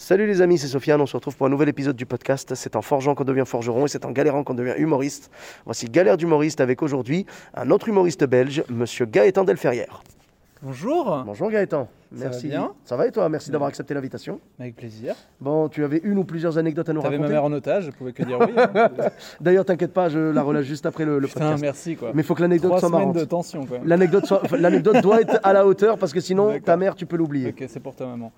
Salut les amis, c'est Sofiane. On se retrouve pour un nouvel épisode du podcast. C'est en forgeant qu'on devient forgeron et c'est en galérant qu'on devient humoriste. Voici Galère d'humoriste avec aujourd'hui un autre humoriste belge, monsieur Gaëtan Delferrière. Bonjour. Bonjour Gaëtan. Ça Merci. va bien Ça va et toi? Merci d'avoir accepté l'invitation. Avec plaisir. Bon, tu avais une ou plusieurs anecdotes à nous T'avais ma raconter? mère en otage, je pouvais que dire oui. hein. D'ailleurs, t'inquiète pas, je la relâche juste après le, le Putain, podcast. merci quoi. Mais il faut que l'anecdote soit marrante. de tension quoi. L'anecdote soit- doit être à la hauteur parce que sinon, ta mère, tu peux l'oublier. Ok, c'est pour ta maman.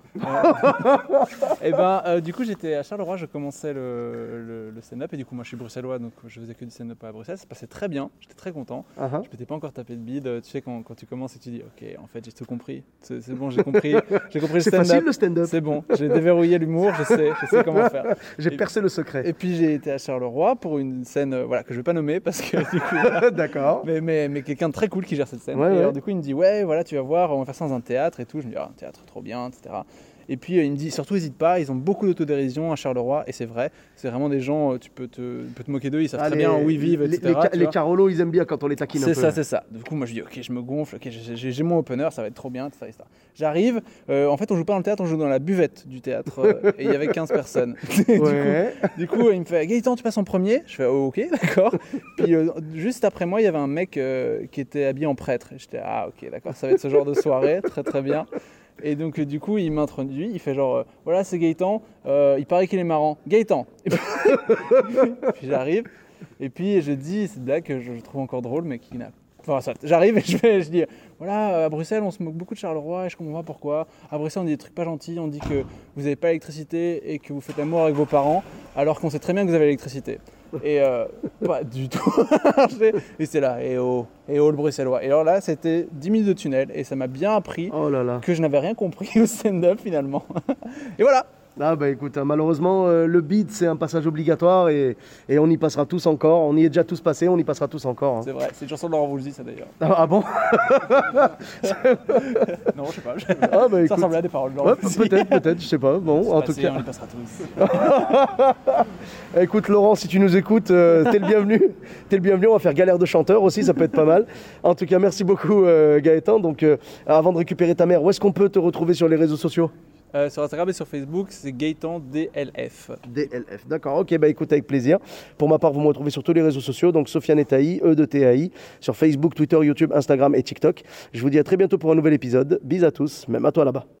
et ben, euh, du coup, j'étais à Charleroi, je commençais le, le- le stand-up et du coup, moi, je suis bruxellois, donc je faisais que du stand-up à Bruxelles. Ça passait très bien, j'étais très content. Ah, ah. Je m'étais pas encore tapé de bide. Tu sais, quand, quand tu commences et tu dis, ok, en fait, j'ai tout compris. C'est c'est bon, j'ai compris. J'ai compris le C'est facile stand-up. le stand-up. C'est bon, j'ai déverrouillé l'humour, je sais, je sais comment faire. J'ai percé le secret. Et puis j'ai été à Charleroi pour une scène euh, voilà, que je vais pas nommer parce que du coup, D'accord. mais, mais, mais quelqu'un de très cool qui gère cette scène. Ouais, et ouais. alors, du coup, il me dit Ouais, voilà, tu vas voir, on va faire ça dans un théâtre et tout. Je me dis Ah, un théâtre, trop bien, etc. Et puis euh, il me dit Surtout, n'hésite pas, ils ont beaucoup d'autodérision à Charleroi, et c'est vrai. C'est vraiment des gens, euh, tu peux te, tu peux te moquer d'eux, ils savent Ah, très les- bien où ils vivent, les, etc. Les. Carolos, ils aiment bien quand on les taquine un peu. C'est ça, c'est ça. Du coup, moi je dis ok, je me gonfle, ok, j'ai- mon opener, ça va être trop bien, etc. etc. J'arrive, euh, en fait, on joue pas dans le théâtre, on joue dans la buvette du théâtre, euh, et il y avait 15 personnes. du, coup, Ouais. du coup, il me fait Gaëtan, tu passes en premier? Je fais oh, ok, d'accord. Puis euh, juste après moi, il y avait un mec qui était habillé en prêtre. J'étais ah ok, d'accord, ça va être ce genre de soirée, très très bien. Et donc euh, du coup, il m'introduit, il fait genre euh, voilà, c'est Gaëtan, euh, il paraît qu'il est marrant. Gaëtan. Et puis, j'arrive, et puis je dis cette blague que je, je trouve encore drôle, mais qui n'a Enfin, ça, j'arrive et je, fais, je dis voilà, à Bruxelles, on se moque beaucoup de Charleroi et je comprends pas pourquoi. À Bruxelles, on dit des trucs pas gentils, on dit que vous n'avez pas l'électricité et que vous faites l'amour avec vos parents, alors qu'on sait très bien que vous avez l'électricité. Et euh, pas du tout. et c'est là, et oh, et oh le bruxellois. Et alors là, c'était 10 minutes de tunnel et ça m'a bien appris Oh là là. que je n'avais rien compris au stand-up finalement. et voilà. Ah bah écoute, hein, malheureusement, euh, le beat, c'est un passage obligatoire et, et on y passera tous encore. On y est déjà tous passés, on y passera tous encore. hein. C'est vrai, c'est une chanson de Laurent Voulzy ça d'ailleurs. Ah, ah bon Non, je sais pas. Ah bah ça ressemblait à des paroles de Laurent Ouais, peut-être, peut-être, je sais pas. Bon, en passé, tout cas. On y passera tous. Écoute Laurent, si tu nous écoutes, euh, t'es le bienvenu. T'es le bienvenu, on va faire galère de chanteur aussi, ça peut être pas mal. En tout cas, merci beaucoup euh, Gaëtan. Donc euh, avant de récupérer ta mère, où est-ce qu'on peut te retrouver sur les réseaux sociaux? Euh, sur Instagram et sur Facebook, c'est Gaëtan DLF. DLF. D'accord, ok, bah écoute avec plaisir. Pour ma part, vous me retrouvez sur tous les réseaux sociaux, donc Sofiane et Taï, E de TAI, sur Facebook, Twitter, YouTube, Instagram et TikTok. Je vous dis à très bientôt pour un nouvel épisode. Bis à tous, même à toi là-bas.